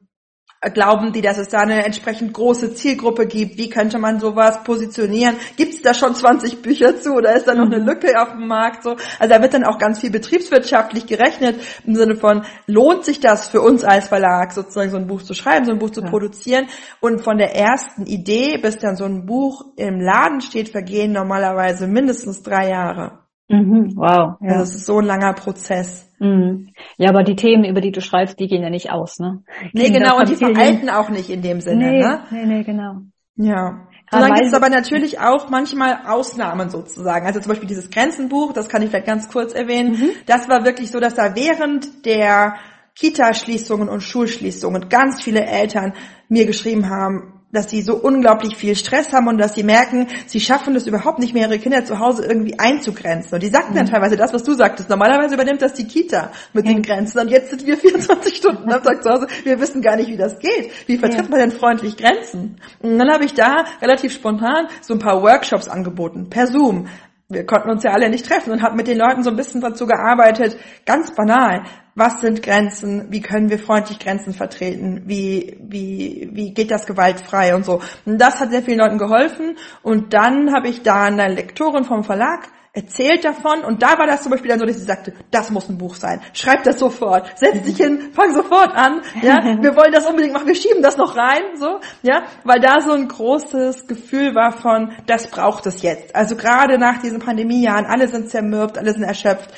Glauben die, dass es da eine entsprechend große Zielgruppe gibt? Wie könnte man sowas positionieren? Gibt es da schon 20 Bücher zu oder ist da noch eine. Lücke auf dem Markt? So, also da wird dann auch ganz viel betriebswirtschaftlich gerechnet im Sinne von lohnt sich das für uns als Verlag sozusagen so ein Buch zu schreiben, so ein Buch zu ja. produzieren? Und von der ersten Idee bis dann so ein Buch im Laden steht, vergehen normalerweise mindestens drei Jahre. Mhm, wow. Ja. Also es ist so ein langer Prozess. Mhm. Ja, aber die Themen, über die du schreibst, die gehen ja nicht aus, ne? Nee, Kinder genau, und die veralten auch nicht in dem Sinne, nee, ne? Nee, nee, genau. Ja. Und dann gibt es aber natürlich auch manchmal Ausnahmen sozusagen. Also zum Beispiel dieses Grenzenbuch, das kann ich vielleicht ganz kurz erwähnen. Mhm. Das war wirklich so, dass da während der Kita-Schließungen und Schulschließungen ganz viele Eltern mir geschrieben haben, dass sie so unglaublich viel Stress haben und dass sie merken, sie schaffen es überhaupt nicht mehr, ihre Kinder zu Hause irgendwie einzugrenzen. Und die sagten dann mhm. teilweise das, was du sagtest. Normalerweise übernimmt das die Kita mit den Grenzen. Und jetzt sind wir 24 Stunden am Tag zu Hause. Wir wissen gar nicht, wie das geht. Wie vertritt man denn freundlich Grenzen? Und dann habe ich da relativ spontan so ein paar Workshops angeboten, per Zoom wir konnten uns ja alle nicht treffen und haben mit den Leuten so ein bisschen dazu gearbeitet, ganz banal. Was sind Grenzen? Wie können wir freundlich Grenzen vertreten? Wie, wie, wie geht das gewaltfrei und so? Und das hat sehr vielen Leuten geholfen. Und dann habe ich da eine Lektorin vom Verlag erzählt davon und da war das zum Beispiel dann so, dass sie sagte, das muss ein Buch sein, schreib das sofort, setz dich hin, fang sofort an, ja, wir wollen das unbedingt machen, wir schieben das noch rein, so, ja, weil da so ein großes Gefühl war von, das braucht es jetzt. Also gerade nach diesen Pandemiejahren, alle sind zermürbt, alle sind erschöpft,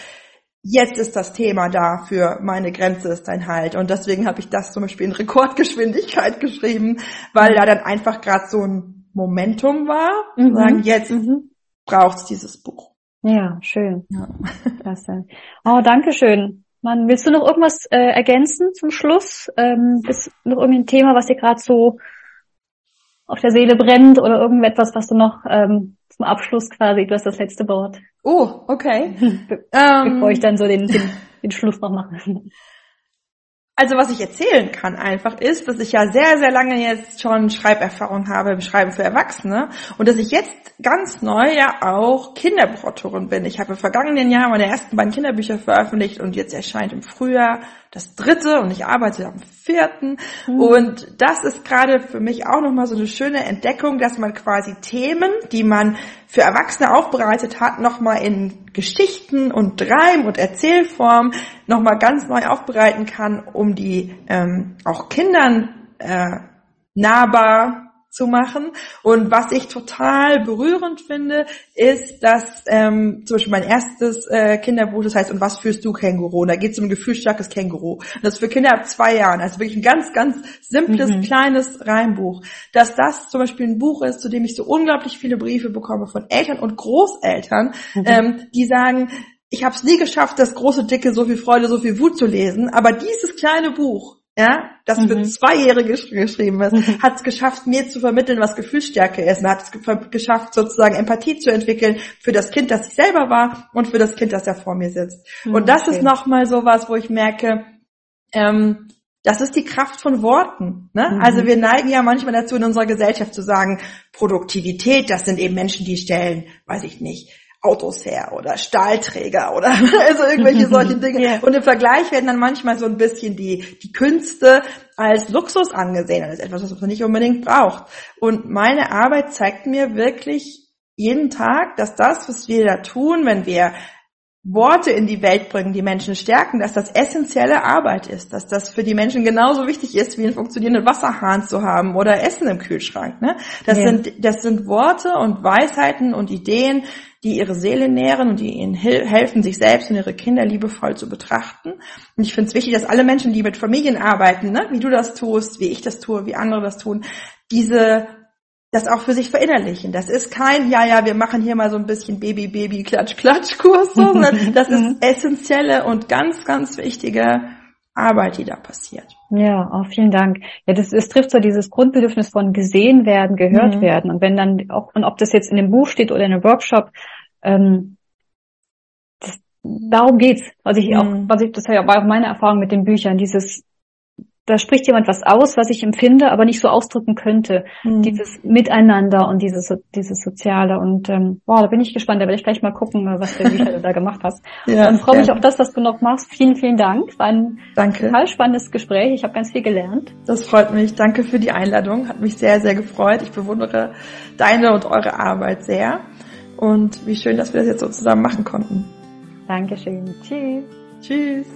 jetzt ist das Thema da für meine Grenze ist ein Halt. Und deswegen habe ich das zum Beispiel in Rekordgeschwindigkeit geschrieben, weil da dann einfach gerade so ein Momentum war, mhm. sagen, jetzt mhm. braucht es dieses Buch. Ja, schön. Ja. Klasse. Oh, danke schön. Mann, willst du noch irgendwas äh, ergänzen zum Schluss? Ähm, ist noch irgendein Thema, was dir gerade so auf der Seele brennt oder irgendetwas, was du noch ähm, zum Abschluss quasi, du hast das letzte Wort. Oh, okay. Be ähm, bevor ich dann so den, den, den Schluss noch mache. Also was ich erzählen kann einfach ist, dass ich ja sehr, sehr lange jetzt schon Schreiberfahrung habe im Schreiben für Erwachsene und dass ich jetzt ganz neu ja auch Kinderbuchautorin bin. Ich habe im vergangenen Jahr meine ersten beiden Kinderbücher veröffentlicht und jetzt erscheint im Frühjahr das dritte und ich arbeite am vierten. Mhm. Und das ist gerade für mich auch nochmal so eine schöne Entdeckung, dass man quasi Themen, die man für Erwachsene aufbereitet hat, nochmal in Geschichten und Reim und Erzählform nochmal ganz neu aufbereiten kann, um die ähm, auch Kindern äh, nahbar zu machen. Und was ich total berührend finde, ist, dass ähm, zum Beispiel mein erstes äh, Kinderbuch, das heißt, und was führst du Känguru? Und da geht es um ein gefühlsstarkes Känguru. Und das ist für Kinder ab zwei Jahren, also wirklich ein ganz, ganz simples, mhm. kleines Reimbuch. Dass das zum Beispiel ein Buch ist, zu dem ich so unglaublich viele Briefe bekomme von Eltern und Großeltern, mhm. ähm, die sagen, ich habe es nie geschafft, das große, dicke, so viel Freude, so viel Wut zu lesen, aber dieses kleine Buch, ja, das mhm. für Zweijährige geschrieben ist, mhm. hat es geschafft, mir zu vermitteln, was Gefühlsstärke ist. Und hat es geschafft, sozusagen Empathie zu entwickeln für das Kind, das ich selber war und für das Kind, das da vor mir sitzt. Mhm, und das okay. ist nochmal sowas, wo ich merke, ähm, das ist die Kraft von Worten. Ne? Mhm. Also wir neigen ja manchmal dazu, in unserer Gesellschaft zu sagen, Produktivität, das sind eben Menschen, die stellen, weiß ich nicht, Autos her oder Stahlträger oder also irgendwelche solche Dinge. Yeah. Und im Vergleich werden dann manchmal so ein bisschen die, die Künste als Luxus angesehen, als etwas, was man nicht unbedingt braucht. Und meine Arbeit zeigt mir wirklich jeden Tag, dass das, was wir da tun, wenn wir Worte in die Welt bringen, die Menschen stärken, dass das essentielle Arbeit ist, dass das für die Menschen genauso wichtig ist, wie einen funktionierenden Wasserhahn zu haben oder Essen im Kühlschrank. Ne? Das, ja. sind, das sind Worte und Weisheiten und Ideen, die ihre Seele nähren und die ihnen helfen, sich selbst und ihre Kinder liebevoll zu betrachten. Und ich finde es wichtig, dass alle Menschen, die mit Familien arbeiten, ne, wie du das tust, wie ich das tue, wie andere das tun, diese das auch für sich verinnerlichen. Das ist kein, ja, ja, wir machen hier mal so ein bisschen Baby, Baby, Klatsch, Klatsch Kurs, sondern das ist mhm. essentielle und ganz, ganz wichtige Arbeit, die da passiert. Ja, oh, vielen Dank. Ja, das, das trifft so dieses Grundbedürfnis von gesehen werden, gehört mhm. werden. Und wenn dann auch, und ob das jetzt in dem Buch steht oder in einem Workshop, ähm, das, darum geht's. Was ich auch, mhm. was ich, das war auch meine Erfahrung mit den Büchern, dieses da spricht jemand was aus, was ich empfinde, aber nicht so ausdrücken könnte. Mhm. Dieses Miteinander und dieses, dieses Soziale. Und ähm, wow, da bin ich gespannt. Da werde ich gleich mal gucken, was für Bücher du da gemacht hast. Ja, und freue mich auf das, was du noch machst. Vielen, vielen Dank. War ein Danke. total spannendes Gespräch. Ich habe ganz viel gelernt. Das freut mich. Danke für die Einladung. Hat mich sehr, sehr gefreut. Ich bewundere deine und eure Arbeit sehr. Und wie schön, dass wir das jetzt so zusammen machen konnten. Dankeschön. Tschüss. Tschüss.